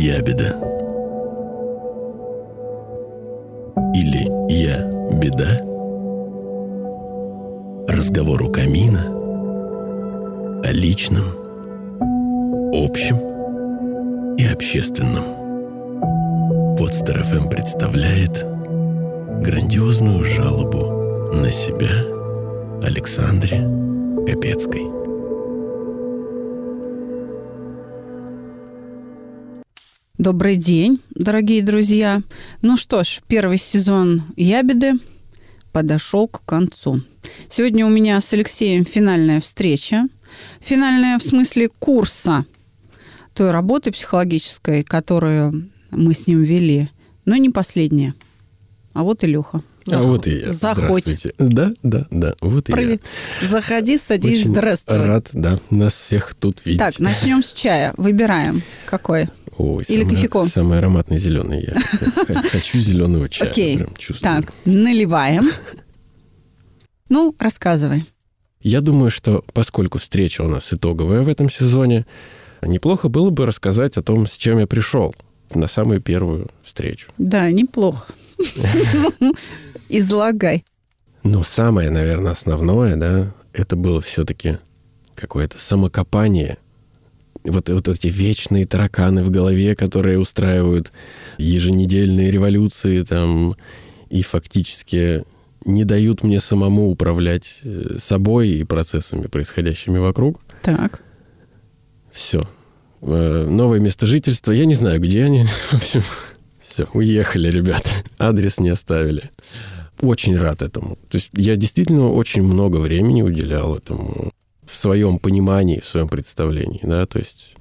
ябеда. Или я беда. Разговор у камина о личном, общем и общественном. Подстер ФМ представляет грандиозную жалобу на себя Александре Капецкой. Добрый день, дорогие друзья. Ну что ж, первый сезон «Ябеды» подошел к концу. Сегодня у меня с Алексеем финальная встреча. Финальная в смысле курса той работы психологической, которую мы с ним вели, но не последняя. А вот и Леха. А вот и я. Заходь. Да, да, да. Вот и Привет. я. Заходи, садись, Очень здравствуй. рад, да, нас всех тут видеть. Так, начнем с чая. Выбираем. Какой? Ой, Или самый, кофейку? Самый ароматный зеленый. Я хочу зеленого чая. Окей. Так, наливаем. Ну, рассказывай. Я думаю, что поскольку встреча у нас итоговая в этом сезоне, неплохо было бы рассказать о том, с чем я пришел на самую первую встречу. Да, неплохо. Излагай. Ну, самое, наверное, основное, да, это было все-таки какое-то самокопание. Вот, вот эти вечные тараканы в голове, которые устраивают еженедельные революции там и фактически не дают мне самому управлять э, собой и процессами, происходящими вокруг. Так. Все. Э, Новое место жительства. Я не знаю, где они. В общем, все, уехали, ребята. Адрес не оставили. Очень рад этому. То есть я действительно очень много времени уделял этому в своем понимании, в своем представлении, да, то есть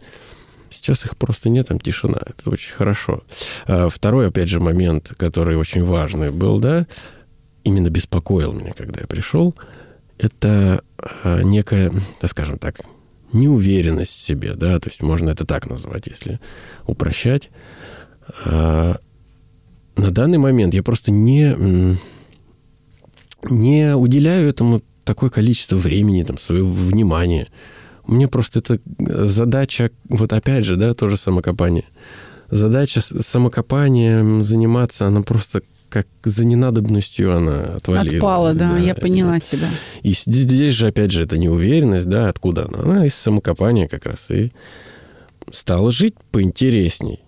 сейчас их просто нет, там тишина, это очень хорошо. А второй, опять же, момент, который очень важный был, да, именно беспокоил меня, когда я пришел, это а, некая, да, скажем так, неуверенность в себе, да, то есть можно это так назвать, если упрощать. А, на данный момент я просто не, не уделяю этому такое количество времени, там, своего внимания. Мне просто это задача, вот опять же, да, тоже самокопание. Задача самокопанием заниматься, она просто как за ненадобностью она отвалила. Отпала, да, да я поняла да. тебя. И здесь же, опять же, это неуверенность, да, откуда она? Она из самокопания как раз и стала жить поинтересней.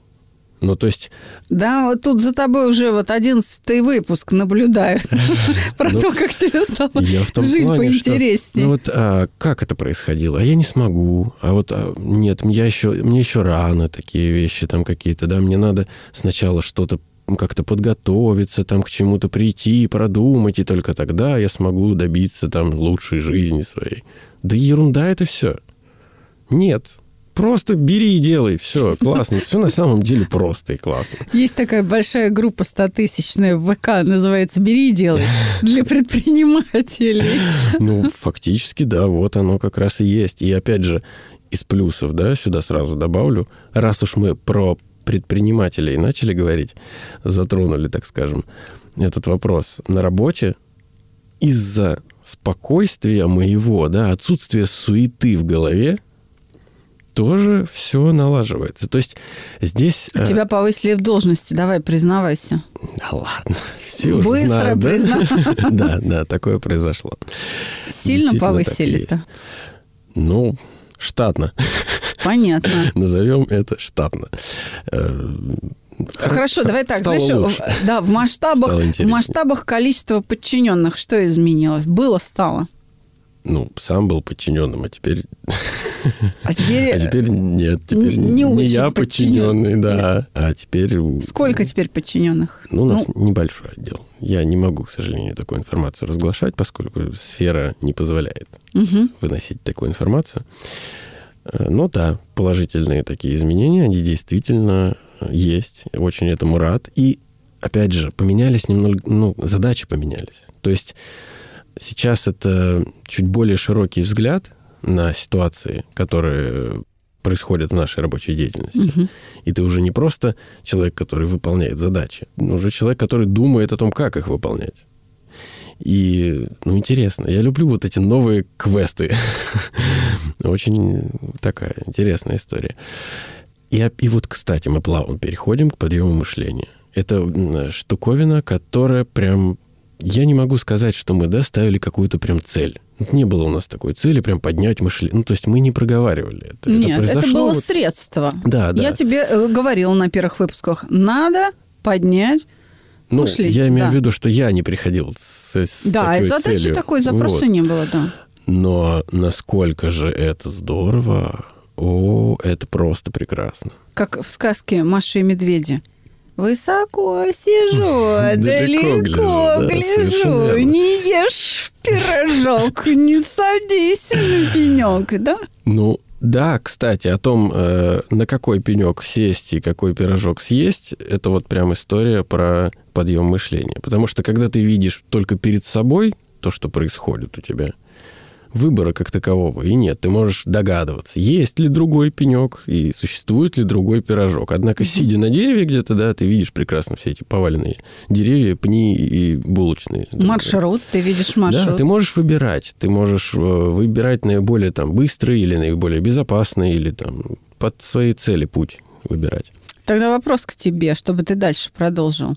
Ну, то есть... Да, вот тут за тобой уже вот одиннадцатый выпуск наблюдают про Ну, то, как тебе стало жить поинтереснее. ну вот а, как это происходило? А я не смогу. А вот а, нет, мне еще рано такие вещи там какие-то, да, мне надо сначала что-то как-то подготовиться, там к чему-то прийти, продумать, и только тогда я смогу добиться там лучшей жизни своей. Да ерунда это все. Нет. Просто бери и делай. Все, классно. Все на самом деле просто и классно. Есть такая большая группа стотысячная в ВК, называется «Бери и делай» для предпринимателей. Ну, фактически, да, вот оно как раз и есть. И опять же, из плюсов, да, сюда сразу добавлю, раз уж мы про предпринимателей начали говорить, затронули, так скажем, этот вопрос. На работе из-за спокойствия моего, да, отсутствия суеты в голове, тоже все налаживается. То есть здесь... э, Тебя повысили в должности, давай, признавайся. Да ладно, все уже Быстро знают, да? признал. Да, да, такое произошло. Сильно повысили-то? Ну, штатно. Понятно. Назовем это штатно. Э, Хорошо, давай так, стало знаешь, лучше. в- да, в масштабах, в масштабах количества подчиненных что изменилось? Было, стало. Ну, сам был подчиненным, а теперь... А теперь, А теперь нет, теперь не не, я подчиненный, да. А теперь... сколько теперь подчиненных? Ну, у нас небольшой отдел. Я не могу, к сожалению, такую информацию разглашать, поскольку сфера не позволяет Мгм. выносить такую информацию. Э, Ну да, положительные такие изменения, они действительно э, есть. Очень этому рад. И, опять же, поменялись немного, ну, задачи поменялись. То есть сейчас это чуть более широкий взгляд на ситуации, которые происходят в нашей рабочей деятельности. Мгм. И ты уже не просто человек, который выполняет задачи, но уже человек, который думает о том, как их выполнять. И, ну, интересно. Я люблю вот эти новые квесты. Очень такая интересная история. И, и вот, кстати, мы плавно переходим к подъему мышления. Это штуковина, которая прям... Я не могу сказать, что мы, да, ставили какую-то прям цель. Не было у нас такой цели прям поднять мышление. Ну, то есть мы не проговаривали это. Нет, это, это было вот... средство. Да, да. Я тебе э, говорила на первых выпусках, надо поднять ну, мышление. я имею да. в виду, что я не приходил с, с Да, такой задачи целью. такой запроса Вот. не было, да. Но насколько же это здорово, о, это просто прекрасно. Как в сказке «Маша и медведи». Высоко сижу, Далеко гляжу. Не ешь пирожок, не садись на пенек, да? Ну, да, кстати, о том, э, на какой пенек сесть и какой пирожок съесть, это вот прям история про подъем мышления. Потому что когда ты видишь только перед собой то, что происходит у тебя, выбора как такового и нет. Ты можешь догадываться, есть ли другой пенек и существует ли другой пирожок. Однако, сидя на дереве где-то, да, ты видишь прекрасно все эти поваленные деревья, пни и булочные. Маршрут, ты видишь маршрут. Да, ты можешь выбирать. Ты можешь э, выбирать наиболее там быстрый или наиболее безопасный, или там под свои цели путь выбирать. Тогда вопрос к тебе, чтобы ты дальше продолжил.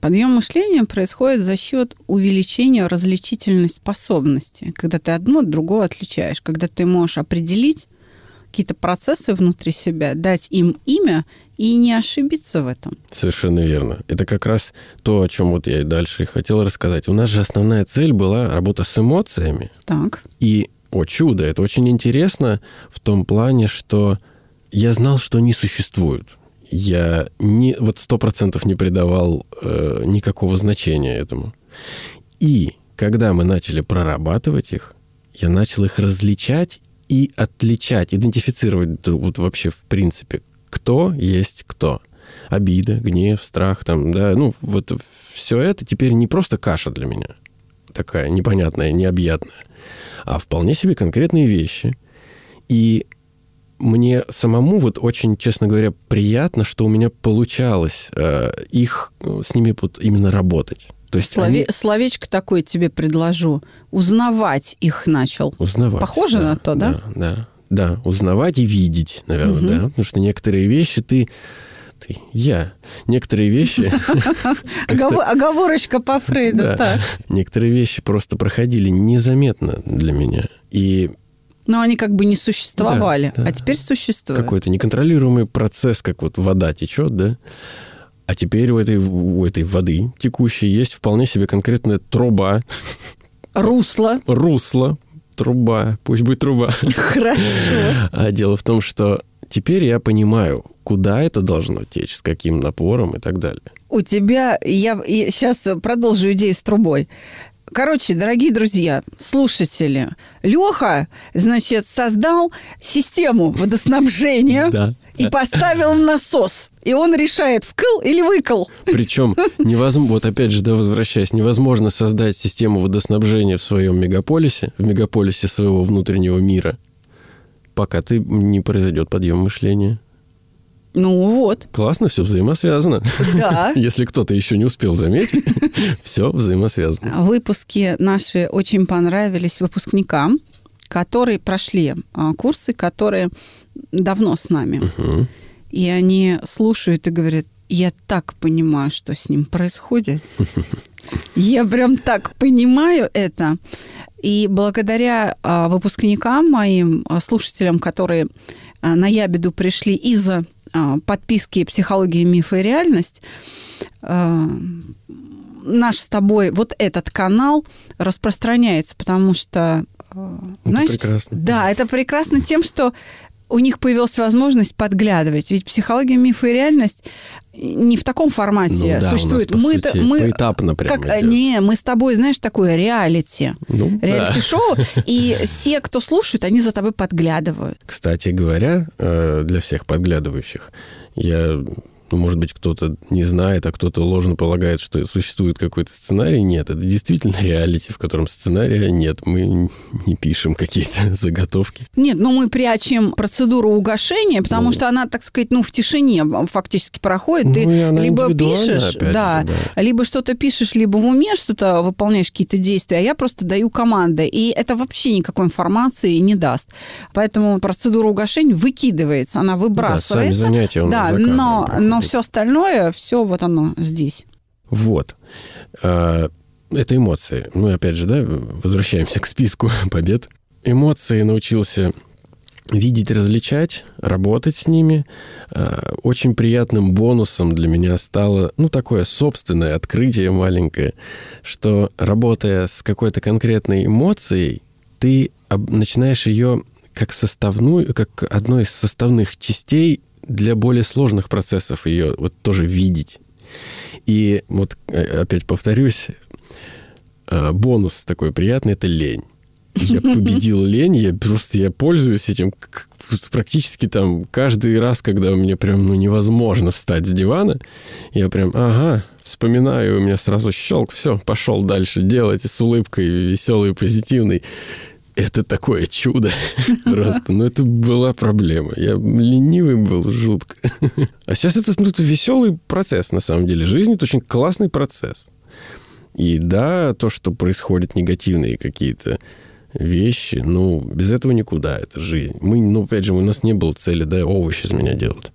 Подъем мышления происходит за счет увеличения различительной способности, когда ты одно от другого отличаешь, когда ты можешь определить какие-то процессы внутри себя, дать им имя и не ошибиться в этом. Совершенно верно. Это как раз то, о чем вот я и дальше и хотел рассказать. У нас же основная цель была работа с эмоциями. Так. И, о чудо, это очень интересно в том плане, что я знал, что они существуют. Я не, вот сто процентов не придавал э, никакого значения этому. И когда мы начали прорабатывать их, я начал их различать и отличать, идентифицировать вот вообще в принципе, кто есть кто. Обида, гнев, страх, там, да, ну, вот все это теперь не просто каша для меня, такая непонятная, необъятная, а вполне себе конкретные вещи. И мне самому вот очень, честно говоря, приятно, что у меня получалось э, их э, с ними вот именно работать. То есть Слове- они Словечко такое тебе предложу. Узнавать их начал. узнавать. Похоже на то, да? Да, да, да. Узнавать и видеть, наверное, Мгм. да. Потому что некоторые вещи ты... Ты, я. Некоторые вещи... Огово- Оговорочка по Фрейду, Да. Некоторые вещи просто проходили незаметно для меня. И Но они как бы не существовали, Да, да. а теперь существуют. какой-то неконтролируемый процесс, как вот вода течет, да? А теперь у этой, у этой воды текущей есть вполне себе конкретная труба, Русло. русло, труба, пусть будет труба. Хорошо. А дело в том, что теперь я понимаю, куда это должно течь, с каким напором и так далее. У тебя, я, сейчас продолжу идею с трубой. Короче, дорогие друзья, слушатели, Леха, значит, создал систему водоснабжения Да. и поставил насос. И он решает, вкл или выкл. Причем невозможно, вот опять же, да, возвращаясь, невозможно создать систему водоснабжения в своем мегаполисе, в мегаполисе своего внутреннего мира, пока ты не произойдет подъем мышления. Ну вот, Классно, все взаимосвязано. да. Если кто-то еще не успел заметить, все взаимосвязано. Выпуски наши очень понравились выпускникам, которые прошли а, курсы, которые давно с нами. И они слушают и говорят, я так понимаю, что с ним происходит. Я прям так понимаю это. И благодаря а, выпускникам, моим а, слушателям, которые на Ябеду пришли из-за подписки «Психология, мифы и реальность», а, наш с тобой вот этот канал распространяется, потому что, а, Это знаешь, прекрасно. да, это прекрасно тем, что у них появилась возможность подглядывать. Ведь психология, мифы и реальность не в таком формате Ну да, существует. нас, Мы-то- сути, мы поэтапно прямо как, идет. не, мы с тобой, знаешь, такое реалити. Ну, да. Реалити-шоу, и все, кто слушает, они за тобой подглядывают. Кстати говоря, э, для всех подглядывающих, я ну, может быть, кто-то не знает, а кто-то ложно полагает, что существует какой-то сценарий. Нет, это действительно реалити, в котором сценария нет. Мы не пишем какие-то заготовки. Нет, ну мы прячем процедуру угошения, потому ну, что она, так сказать, ну в тишине фактически проходит. Ну, Ты либо пишешь, да, же, да, либо что-то пишешь, либо в уме что-то выполняешь какие-то действия, а я просто даю команды. И это вообще никакой информации не даст. Поэтому процедура угошения выкидывается, она выбрасывается. Да, сами занятия у нас да, но, но все остальное, все вот оно здесь. Вот. А, это эмоции. Ну, опять же, да, возвращаемся к списку побед. Эмоции научился видеть, различать, работать с ними. А, очень приятным бонусом для меня стало, ну, такое собственное открытие маленькое, что работая с какой-то конкретной эмоцией, ты начинаешь ее как составную, как одной из составных частей для более сложных процессов ее вот тоже видеть. И вот э, опять повторюсь, э, бонус такой приятный – это лень. Я победил лень, я просто я пользуюсь этим практически там каждый раз, когда мне прям ну, невозможно встать с дивана, я прям, ага, вспоминаю, у меня сразу щелк, все, пошел дальше делать с улыбкой, веселый, позитивный это такое чудо просто. Но это была проблема. Я ленивый был жутко. А сейчас это, ну, веселый процесс, на самом деле. Жизнь — это очень классный процесс. И да, то, что происходят негативные какие-то вещи, ну, без этого никуда. Это жизнь. Мы, ну, опять же, у нас не было цели, да, овощи из меня делать.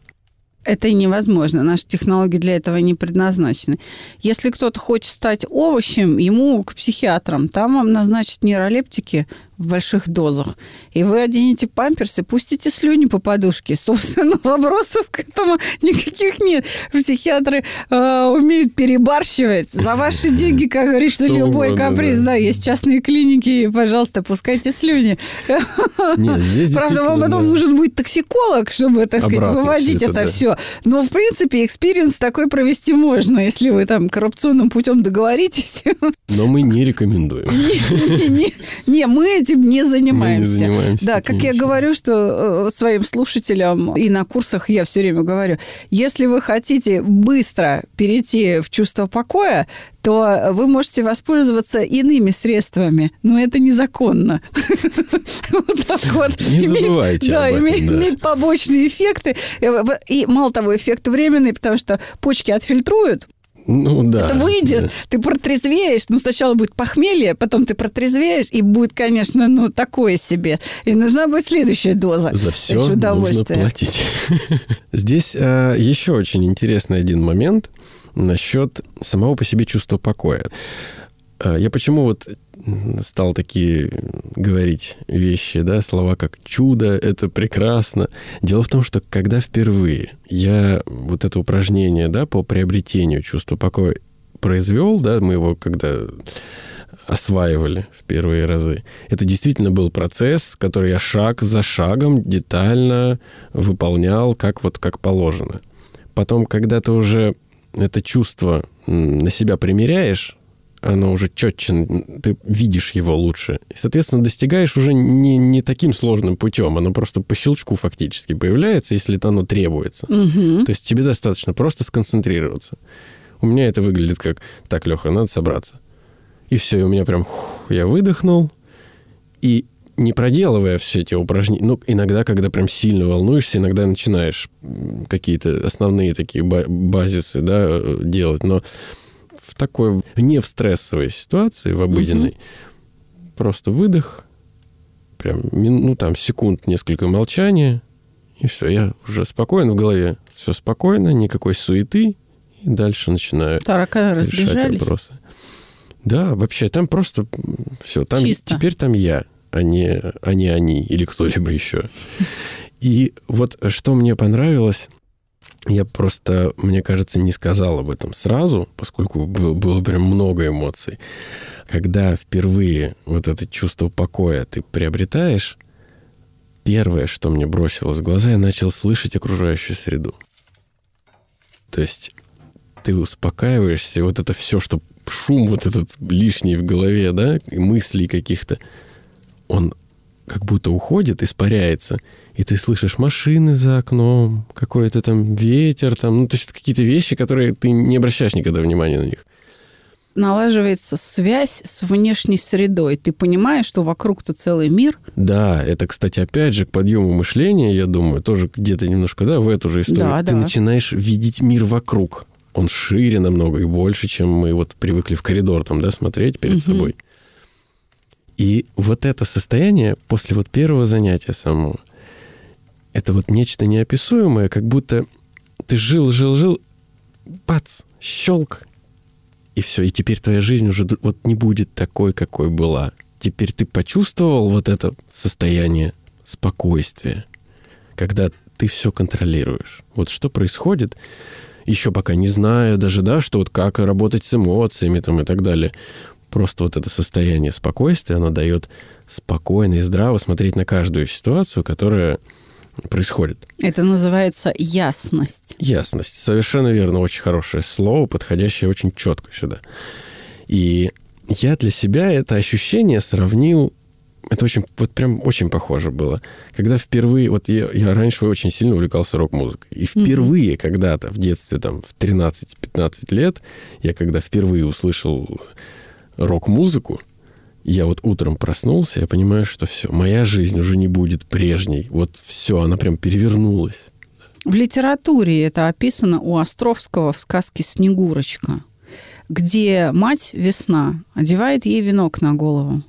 Это невозможно. Наши технологии для этого не предназначены. Если кто-то хочет стать овощем, ему к психиатрам. Там вам назначат нейролептики, в больших дозах. И вы оденете памперсы, пустите слюни по подушке. Собственно, вопросов к этому никаких нет. Психиатры э, умеют перебарщивать. За ваши деньги, как говорится, Что любой угодно, каприз. Да. да, есть частные клиники, пожалуйста, пускайте слюни. Нет, здесь Правда, вам потом да. нужен будет токсиколог, чтобы, так сказать, Обратно выводить все это, это да. все. Но, в принципе, experience такой провести можно, если вы там коррупционным путем договоритесь. Но мы не рекомендуем. Не, не, не мы этим не занимаемся. Мы не занимаемся да, как я говорю, что э, своим слушателям и на курсах я все время говорю, если вы хотите быстро перейти в чувство покоя, то вы можете воспользоваться иными средствами, но это незаконно. Вот так вот. Не забывайте Да, имеет побочные эффекты. И мало того, эффект временный, потому что почки отфильтруют, ну да. Это выйдет, да. ты протрезвеешь, ну сначала будет похмелье, потом ты протрезвеешь, и будет, конечно, ну такое себе. И нужна будет следующая доза. За все нужно платить. Здесь э, еще очень интересный один момент насчет самого по себе чувства покоя. Э, я почему вот стал такие говорить вещи, да, слова как «чудо», «это прекрасно». Дело в том, что когда впервые я вот это упражнение, да, по приобретению чувства покоя произвел, да, мы его когда осваивали в первые разы. Это действительно был процесс, который я шаг за шагом детально выполнял, как вот как положено. Потом, когда ты уже это чувство на себя примеряешь, оно уже четче, ты видишь его лучше. И, соответственно, достигаешь уже не, не таким сложным путем, оно просто по щелчку фактически появляется, если оно требуется. Угу. То есть тебе достаточно просто сконцентрироваться. У меня это выглядит как, так, Леха, надо собраться. И все, и у меня прям, фух, я выдохнул, и не проделывая все эти упражнения, ну, иногда, когда прям сильно волнуешься, иногда начинаешь какие-то основные такие базисы, да, э, делать, но в такой, не в стрессовой ситуации, в обыденной, угу. просто выдох, прям, ну, там, секунд несколько молчания, и все, я уже спокойно в голове, все спокойно, никакой суеты, и дальше начинаю Тараканы решать вопросы. Да, вообще, там просто все, там Чисто. теперь там я, а не, а не они или кто-либо еще. И вот что мне понравилось, я просто, мне кажется, не сказал об этом сразу, поскольку было прям много эмоций. Когда впервые вот это чувство покоя ты приобретаешь, первое, что мне бросилось в глаза, я начал слышать окружающую среду. То есть ты успокаиваешься, вот это все, что шум вот этот лишний в голове, да, и мыслей каких-то, он как будто уходит, испаряется, и ты слышишь машины за окном, какой-то там ветер, там, ну, то есть какие-то вещи, которые ты не обращаешь никогда внимания на них. Налаживается связь с внешней средой. Ты понимаешь, что вокруг-то целый мир. Да, это, кстати, опять же к подъему мышления, я думаю, тоже где-то немножко, да, в эту же историю. Да, ты да. начинаешь видеть мир вокруг. Он шире намного и больше, чем мы вот привыкли в коридор там, да, смотреть перед Мгм. собой. И вот это состояние после вот первого занятия самого, это вот нечто неописуемое, как будто ты жил, жил, жил, бац, щелк, и все, и теперь твоя жизнь уже вот не будет такой, какой была. Теперь ты почувствовал вот это состояние спокойствия, когда ты все контролируешь. Вот что происходит, еще пока не знаю даже, да, что вот как работать с эмоциями там и так далее. Просто вот это состояние спокойствия, оно дает спокойно и здраво смотреть на каждую ситуацию, которая происходит. Это называется ясность. Ясность. Совершенно верно. Очень хорошее слово, подходящее очень четко сюда. И я для себя это ощущение сравнил... Это очень, вот прям очень похоже было. Когда впервые... Вот я, я раньше очень сильно увлекался рок-музыкой. И впервые когда-то в детстве, там, в 13-15 лет, я когда впервые услышал рок-музыку, я вот утром проснулся, я понимаю, что все, моя жизнь уже не будет прежней. Вот все, она прям перевернулась. В литературе это описано у Островского в сказке «Снегурочка», где мать весна одевает ей венок на голову,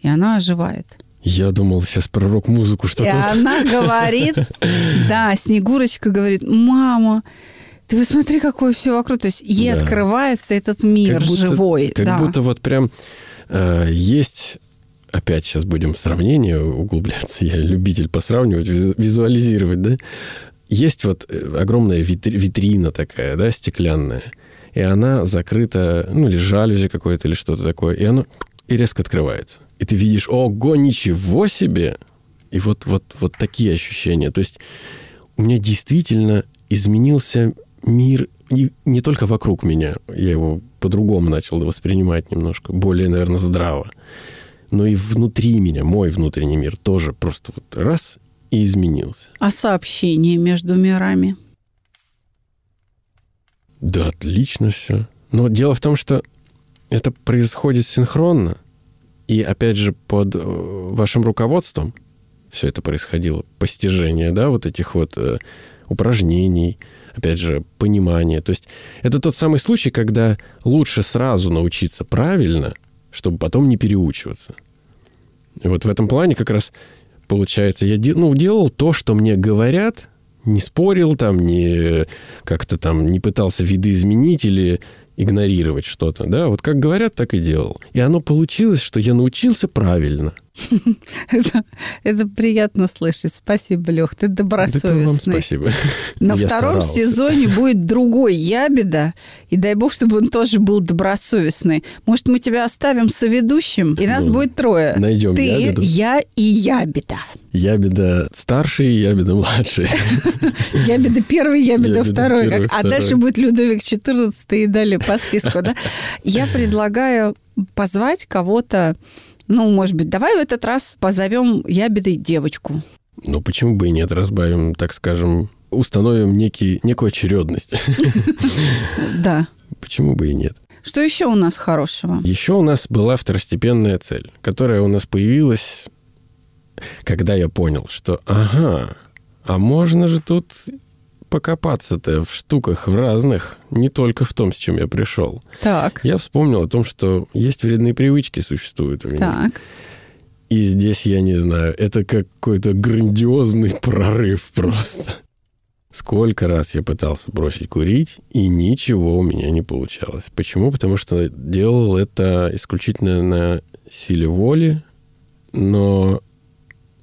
и она оживает. Я думал сейчас про рок-музыку И что-то. она говорит, да, Снегурочка говорит, мама, ты посмотри, какое все вокруг. То есть ей Да. открывается этот мир Как будто- живой. Как да. будто вот прям есть... Опять сейчас будем в сравнение углубляться. Я любитель посравнивать, визу- визуализировать, да? Есть вот э, огромная витри- витрина такая, да, стеклянная. И она закрыта, ну, или жалюзи какое-то, или что-то такое. И оно и резко открывается. И ты видишь, ого, ничего себе! И вот, вот, вот такие ощущения. То есть у меня действительно изменился мир не, не только вокруг меня, я его по-другому начал воспринимать немножко, более, наверное, здраво, но и внутри меня, мой внутренний мир тоже просто вот раз и изменился. А сообщение между мирами? Да, отлично все. Но дело в том, что это происходит синхронно, и опять же под э, вашим руководством все это происходило, постижение, да, вот этих вот э, упражнений, опять же, понимание. То есть это тот самый случай, когда лучше сразу научиться правильно, чтобы потом не переучиваться. И вот в этом плане как раз получается, я ну, делал то, что мне говорят, не спорил там, не как-то там не пытался видоизменить или игнорировать что-то, да, вот как говорят, так и делал. И оно получилось, что я научился правильно. Это, это приятно слышать. Спасибо, Лех, ты Это вам добросовестный. спасибо. На Я втором старался. сезоне будет другой Ябеда, и дай бог, чтобы он тоже был добросовестный. Может, мы тебя оставим соведущим, и нас Ну, будет трое. найдем Ты, Ябеду. я и Ябеда. Ябеда старший, ябеда младший. Ябеда первый, Ябеда второй. а дальше будет Людовик XIV и далее по списку. Я предлагаю позвать кого-то, ну, может быть, давай в этот раз позовем Ябедой девочку. Ну, почему бы и нет, разбавим, так скажем, установим некий, некую очередность. Да. Почему бы и нет? Что еще у нас хорошего? Еще у нас была второстепенная цель, которая у нас появилась, когда я понял, что ага, а можно же тут покопаться-то в штуках в разных, не только в том, с чем я пришел. Так, Я вспомнил о том, что есть вредные привычки существуют у меня. так. И здесь, я не знаю, это какой-то грандиозный прорыв просто. Сколько раз я пытался бросить курить, и ничего у меня не получалось. Почему? Потому что делал это исключительно на силе воли, но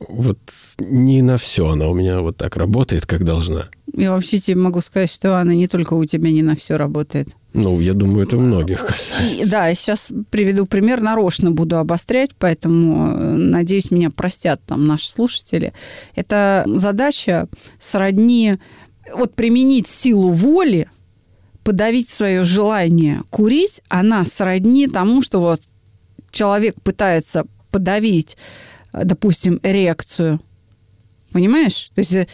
вот не на все она у меня вот так работает, как должна. Я вообще тебе могу сказать, что она не только у тебя не на все работает. Ну, я думаю, это многих касается. да, я сейчас приведу пример, нарочно буду обострять, поэтому, э, надеюсь, меня простят там наши слушатели. Это задача сродни вот применить силу воли, подавить свое желание курить, она сродни тому, что вот человек пытается подавить допустим, реакцию. Понимаешь? То есть э,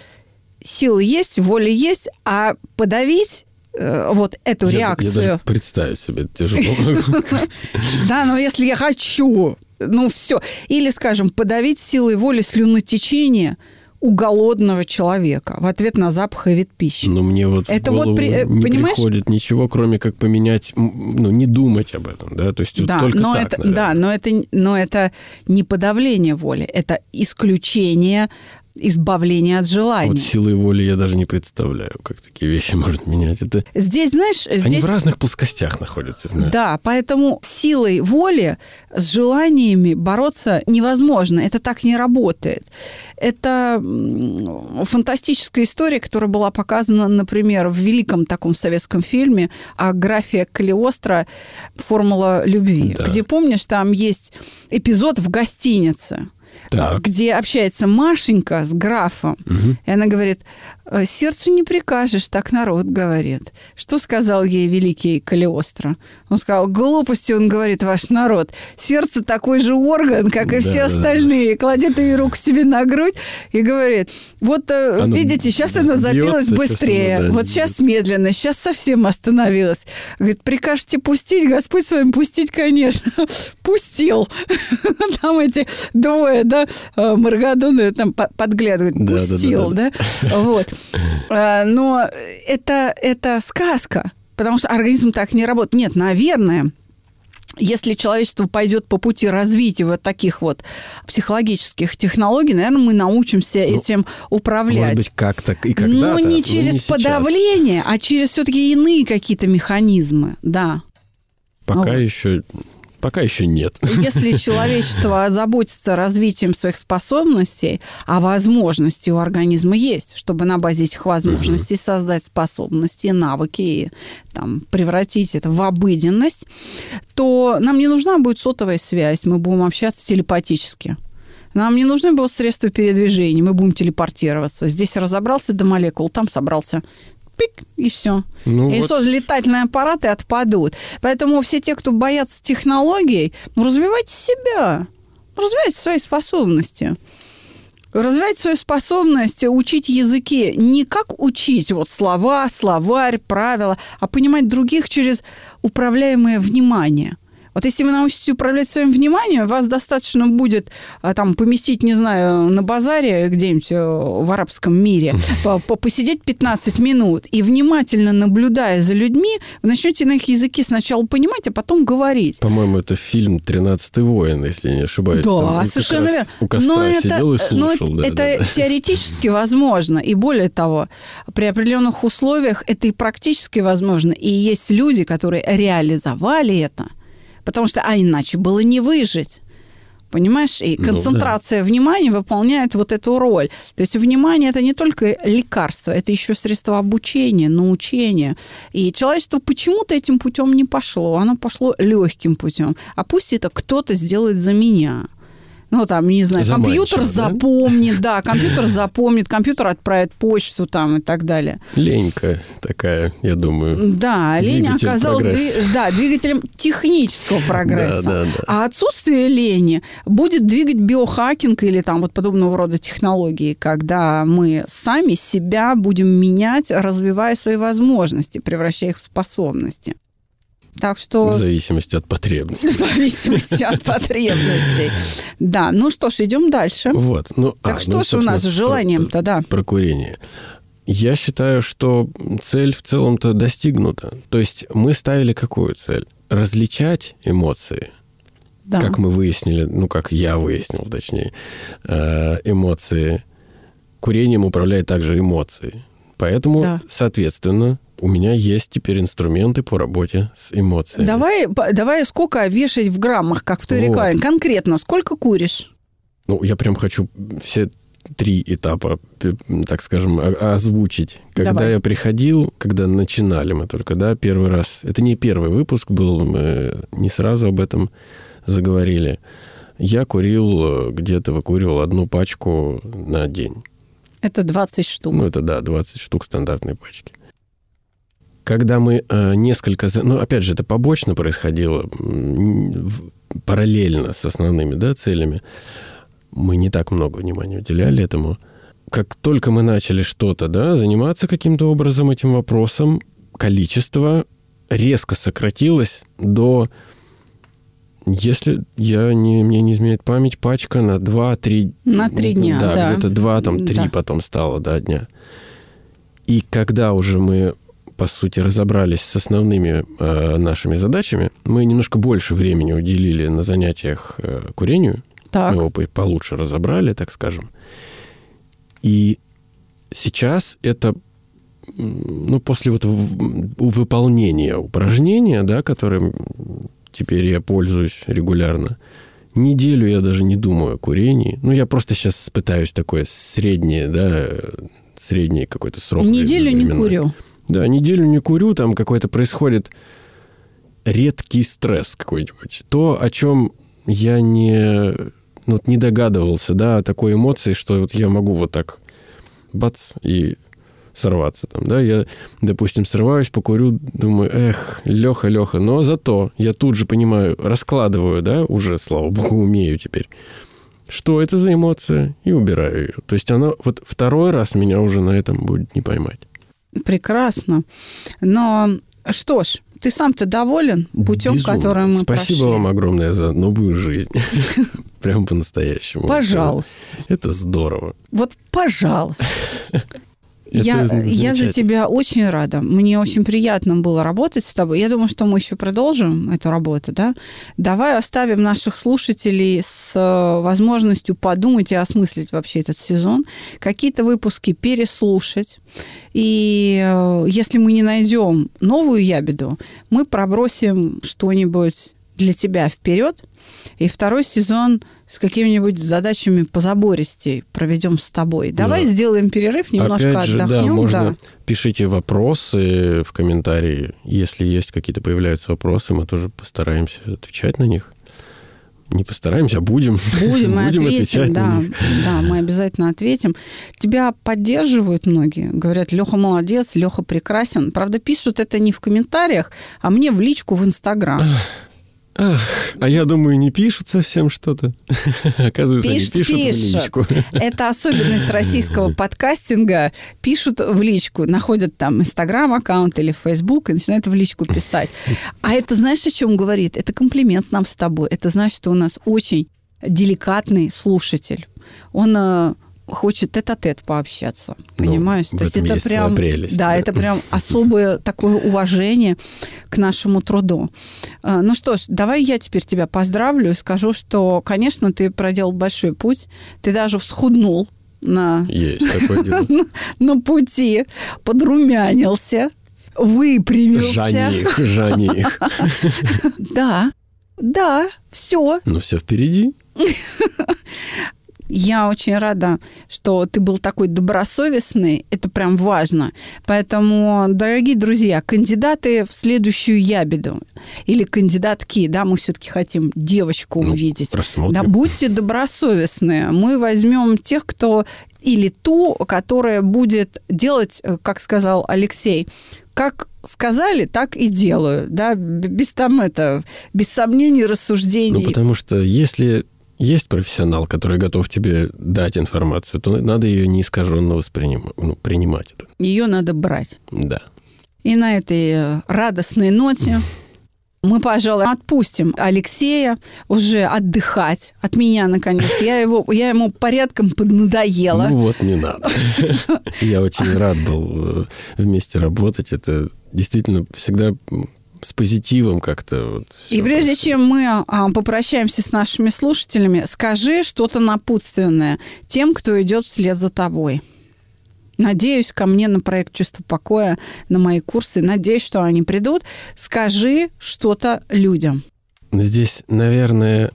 силы есть, воля есть, а подавить э, вот эту я, реакцию. Я даже представить себе тяжело. Да, но если я хочу, ну все. Или, скажем, подавить силой воли слюнотечение – у голодного человека в ответ на запах и вид пищи. Но мне вот это в голову вот при, э, не понимаешь? приходит ничего, кроме как поменять, ну, не думать об этом, да, то есть да, вот только но так, это, наверное. Да, но это, но это не подавление воли, это исключение избавление от желаний. Вот силой воли я даже не представляю, как такие вещи можно менять. Это... Здесь, знаешь... Здесь... Они в разных плоскостях находятся. Знаешь. Да, поэтому силой воли с желаниями бороться невозможно. Это так не работает. Это фантастическая история, которая была показана, например, в великом таком советском фильме «Аграфия Калиостро. Формула любви», да. где, помнишь, там есть эпизод в гостинице, так. где общается Машенька с графом. Угу. И она говорит, «Э, сердцу не прикажешь, так народ говорит. Что сказал ей великий Калиостро? Он сказал, глупости, он говорит, ваш народ. Сердце такой же орган, как и да, все остальные. Да. Кладет ей руку себе на грудь и говорит, вот э, оно видите, сейчас оно забилось быстрее. Сейчас оно, да, вот сейчас медленно, сейчас совсем остановилось. Говорит, прикажете пустить, Господь с вами пустить, конечно. Пустил. Там эти двое, да, э, Маргадоны там подглядывают. Пустил, да? Вот. А, но это, это сказка, потому что организм так не работает. Нет, наверное, если человечество пойдет по пути развития вот таких вот психологических технологий, наверное, мы научимся ну, этим управлять. Может быть, как-то и когда-то. Ну, не через не подавление, а через все-таки иные какие-то механизмы, да. Пока вот. еще Пока еще нет. Если человечество озаботится развитием своих способностей, а возможности у организма есть, чтобы на базе этих возможностей угу. создать способности, навыки и там, превратить это в обыденность, то нам не нужна будет сотовая связь, мы будем общаться телепатически. Нам не нужны будут средства передвижения, мы будем телепортироваться. Здесь разобрался до молекул, там собрался пик, и все. Ну, и вот. что, летательные аппараты отпадут. Поэтому все те, кто боятся технологий, ну, развивайте себя, развивайте свои способности. Развивайте свою способность учить языки не как учить вот слова, словарь, правила, а понимать других через управляемое внимание – вот если вы научитесь управлять своим вниманием, вас достаточно будет а, там поместить, не знаю, на базаре где-нибудь э, в арабском мире, посидеть 15 минут и внимательно наблюдая за людьми, вы начнете на их языке сначала понимать, а потом говорить. По-моему, это фильм «13-й воин», если не ошибаюсь. Да, Там совершенно верно. У костра но сидел это, и слушал. Но да, это да, да. теоретически возможно. И более того, при определенных условиях это и практически возможно. И есть люди, которые реализовали это – потому что, а иначе было не выжить. Понимаешь? И концентрация ну, да. внимания выполняет вот эту роль. То есть внимание это не только лекарство, это еще средство обучения, научения. И человечество почему-то этим путем не пошло. Оно пошло легким путем. А пусть это кто-то сделает за меня ну, там, не знаю, компьютер да? запомнит, да, компьютер запомнит, компьютер отправит почту там и так далее. Ленька такая, я думаю. Да, лень оказалась дви- да, двигателем технического прогресса. Да, да, да. А отсутствие лени будет двигать биохакинг или там вот подобного рода технологии, когда мы сами себя будем менять, развивая свои возможности, превращая их в способности. Так что... В зависимости от потребностей. В зависимости от потребностей. Да, ну что ж, идем дальше. Вот. Ну, так а, что ну, ж у нас с желанием-то, да? Про курение. Я считаю, что цель в целом-то достигнута. То есть мы ставили какую цель? Различать эмоции. Да. Как мы выяснили, ну, как я выяснил, точнее, э, эмоции. Курением управляет также эмоции. Поэтому, да. соответственно, у меня есть теперь инструменты по работе с эмоциями. Давай, давай сколько вешать в граммах, как в той вот. рекламе. Конкретно, сколько куришь? Ну, я прям хочу все три этапа, так скажем, озвучить. Когда Давай. я приходил, когда начинали мы только, да, первый раз. Это не первый выпуск был, мы не сразу об этом заговорили. Я курил, где-то выкуривал одну пачку на день. Это 20 штук. Ну, это да, 20 штук стандартной пачки когда мы э, несколько... Ну, опять же, это побочно происходило, параллельно с основными да, целями. мы не так много внимания уделяли этому. Как только мы начали что-то, да, заниматься каким-то образом этим вопросом, количество резко сократилось до, если я не, мне не изменяет память, пачка на 2-3... На 3 дня, да. да. где-то 2, там 3 Да. потом стало, да, дня. И когда уже мы, по сути, разобрались с основными э, нашими задачами, мы немножко больше времени уделили на занятиях э, курению. Так. Мы его по- получше разобрали, так скажем. И сейчас это, ну, после вот выполнения упражнения, да, которым теперь я пользуюсь регулярно, неделю я даже не думаю о курении. Ну, я просто сейчас пытаюсь такое среднее, да, средний какой-то срок. Неделю не временной. курю. Да, неделю не курю, там какой-то происходит редкий стресс какой-нибудь. То, о чем я не, ну, не догадывался, да, о такой эмоции, что вот я могу вот так бац и сорваться там, да, я, допустим, срываюсь, покурю, думаю, эх, Леха, Леха, но зато я тут же понимаю, раскладываю, да, уже, слава богу, умею теперь, что это за эмоция, и убираю ее. То есть она вот второй раз меня уже на этом будет не поймать. Прекрасно. Но что ж, ты сам-то доволен путем, Безумно. который мы Спасибо прошли? вам огромное за новую жизнь. Прям по-настоящему. Пожалуйста. Это здорово. Вот, пожалуйста. Это Я, я за тебя очень рада. Мне очень приятно было работать с тобой. Я думаю, что мы еще продолжим эту работу, да? Давай оставим наших слушателей с э, возможностью подумать и осмыслить вообще этот сезон, какие-то выпуски переслушать. И э, если мы не найдем новую ябеду, мы пробросим что-нибудь для тебя вперед, и второй сезон с какими-нибудь задачами позабористей проведем с тобой. Давай Да. сделаем перерыв, немножко Опять же, да, отдохнем. можно пишите вопросы в комментарии. Если есть какие-то появляются вопросы, мы тоже постараемся отвечать на них. Не постараемся, а будем. Будем, мы Будем ответим, отвечать да, на них. да, мы обязательно ответим. Тебя поддерживают многие, говорят, Леха молодец, Леха прекрасен. Правда, пишут это не в комментариях, а мне в личку в Инстаграм. Ах, а я думаю, не пишут совсем что-то. Оказывается, Пишут, они пишут в пишут. личку. Это особенность российского подкастинга. Пишут в личку, находят там Инстаграм-аккаунт или Фейсбук и начинают в личку писать. А это знаешь, о чем говорит? Это комплимент нам с тобой. Это значит, что у нас очень деликатный слушатель. Он э, хочет тет-а-тет пообщаться, Ну, понимаешь? в этом есть своя прям, прелесть, да, да. это прям особое такое уважение к нашему труду. А, Ну что ж, давай я теперь тебя поздравлю и скажу, что, конечно, ты проделал большой путь, ты даже всхуднул на, Есть такое дело. на пути, подрумянился, выпрямился. Жених, жених. Да, да, все. Ну, все впереди. Я очень рада, что ты был такой добросовестный. Это прям важно. Поэтому, дорогие друзья, кандидаты в следующую ябеду или кандидатки, да, мы все-таки хотим девочку Ну, увидеть. Рассмотрим. Да, будьте добросовестные. Мы возьмем тех, кто или ту, которая будет делать, э, как сказал Алексей, как сказали, так и делаю, да, без там это, без сомнений, рассуждений. Ну, потому что если есть профессионал, который готов тебе дать информацию, то надо ее неискаженно воспринимать, ну, принимать. Ее надо брать. Да. И на этой э, радостной ноте мы, пожалуй, отпустим Алексея уже отдыхать от меня, наконец. Я, его, я ему порядком поднадоела. Ну вот, не надо. Я очень рад был э, вместе работать. Это действительно всегда с позитивом как-то. вот И прежде как-то. чем мы а, попрощаемся с нашими слушателями, скажи что-то напутственное тем, кто идет вслед за тобой. Надеюсь, ко мне на проект «Чувство покоя», на мои курсы. Надеюсь, что они придут. Скажи что-то людям. Здесь, наверное,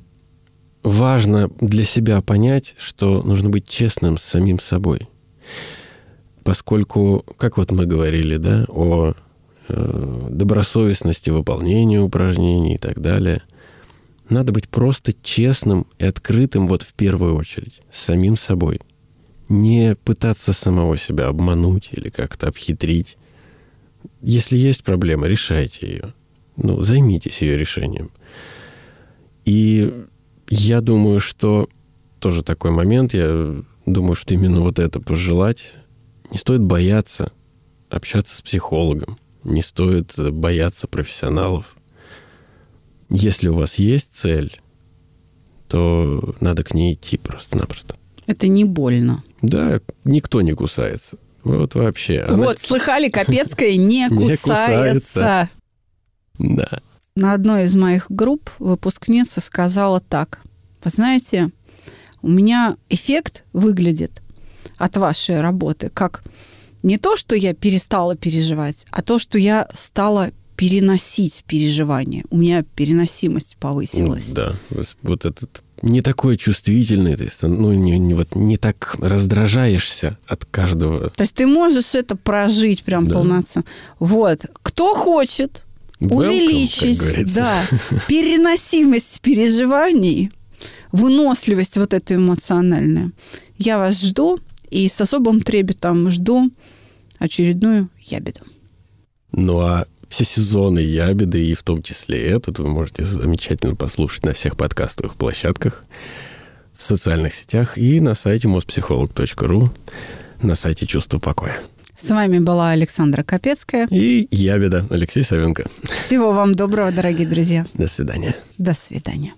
важно для себя понять, что нужно быть честным с самим собой. Поскольку, как вот мы говорили, да, о добросовестности выполнения упражнений и так далее, надо быть просто честным и открытым вот в первую очередь с самим собой. Не пытаться самого себя обмануть или как-то обхитрить. Если есть проблема, решайте ее. Ну, займитесь ее решением. И я думаю, что тоже такой момент. Я думаю, что именно вот это пожелать. Не стоит бояться общаться с психологом. Не стоит бояться профессионалов. Если у вас есть цель, то надо к ней идти просто-напросто. Это не больно. Да, никто не кусается. Вот вообще. Она... Вот, слыхали, Капецкая не кусается. Да. На одной из моих групп выпускница сказала так. Вы знаете, у меня эффект выглядит от вашей работы как не то, что я перестала переживать, а то, что я стала переносить переживания. У меня переносимость повысилась. Да, вот этот не такой чувствительный, то есть, ну, не, не, вот, не так раздражаешься от каждого. То есть ты можешь это прожить прям да. полноценно. Вот. Кто хочет Welcome, увеличить да, переносимость переживаний, выносливость вот эту эмоциональную, я вас жду и с особым трепетом жду очередную ябеду. Ну а все сезоны ябеды, и в том числе этот, вы можете замечательно послушать на всех подкастовых площадках, в социальных сетях и на сайте mospsycholog.ru, на сайте «Чувство покоя». С вами была Александра Капецкая. И ябеда Алексей Савенко. Всего вам доброго, дорогие друзья. До свидания. До свидания.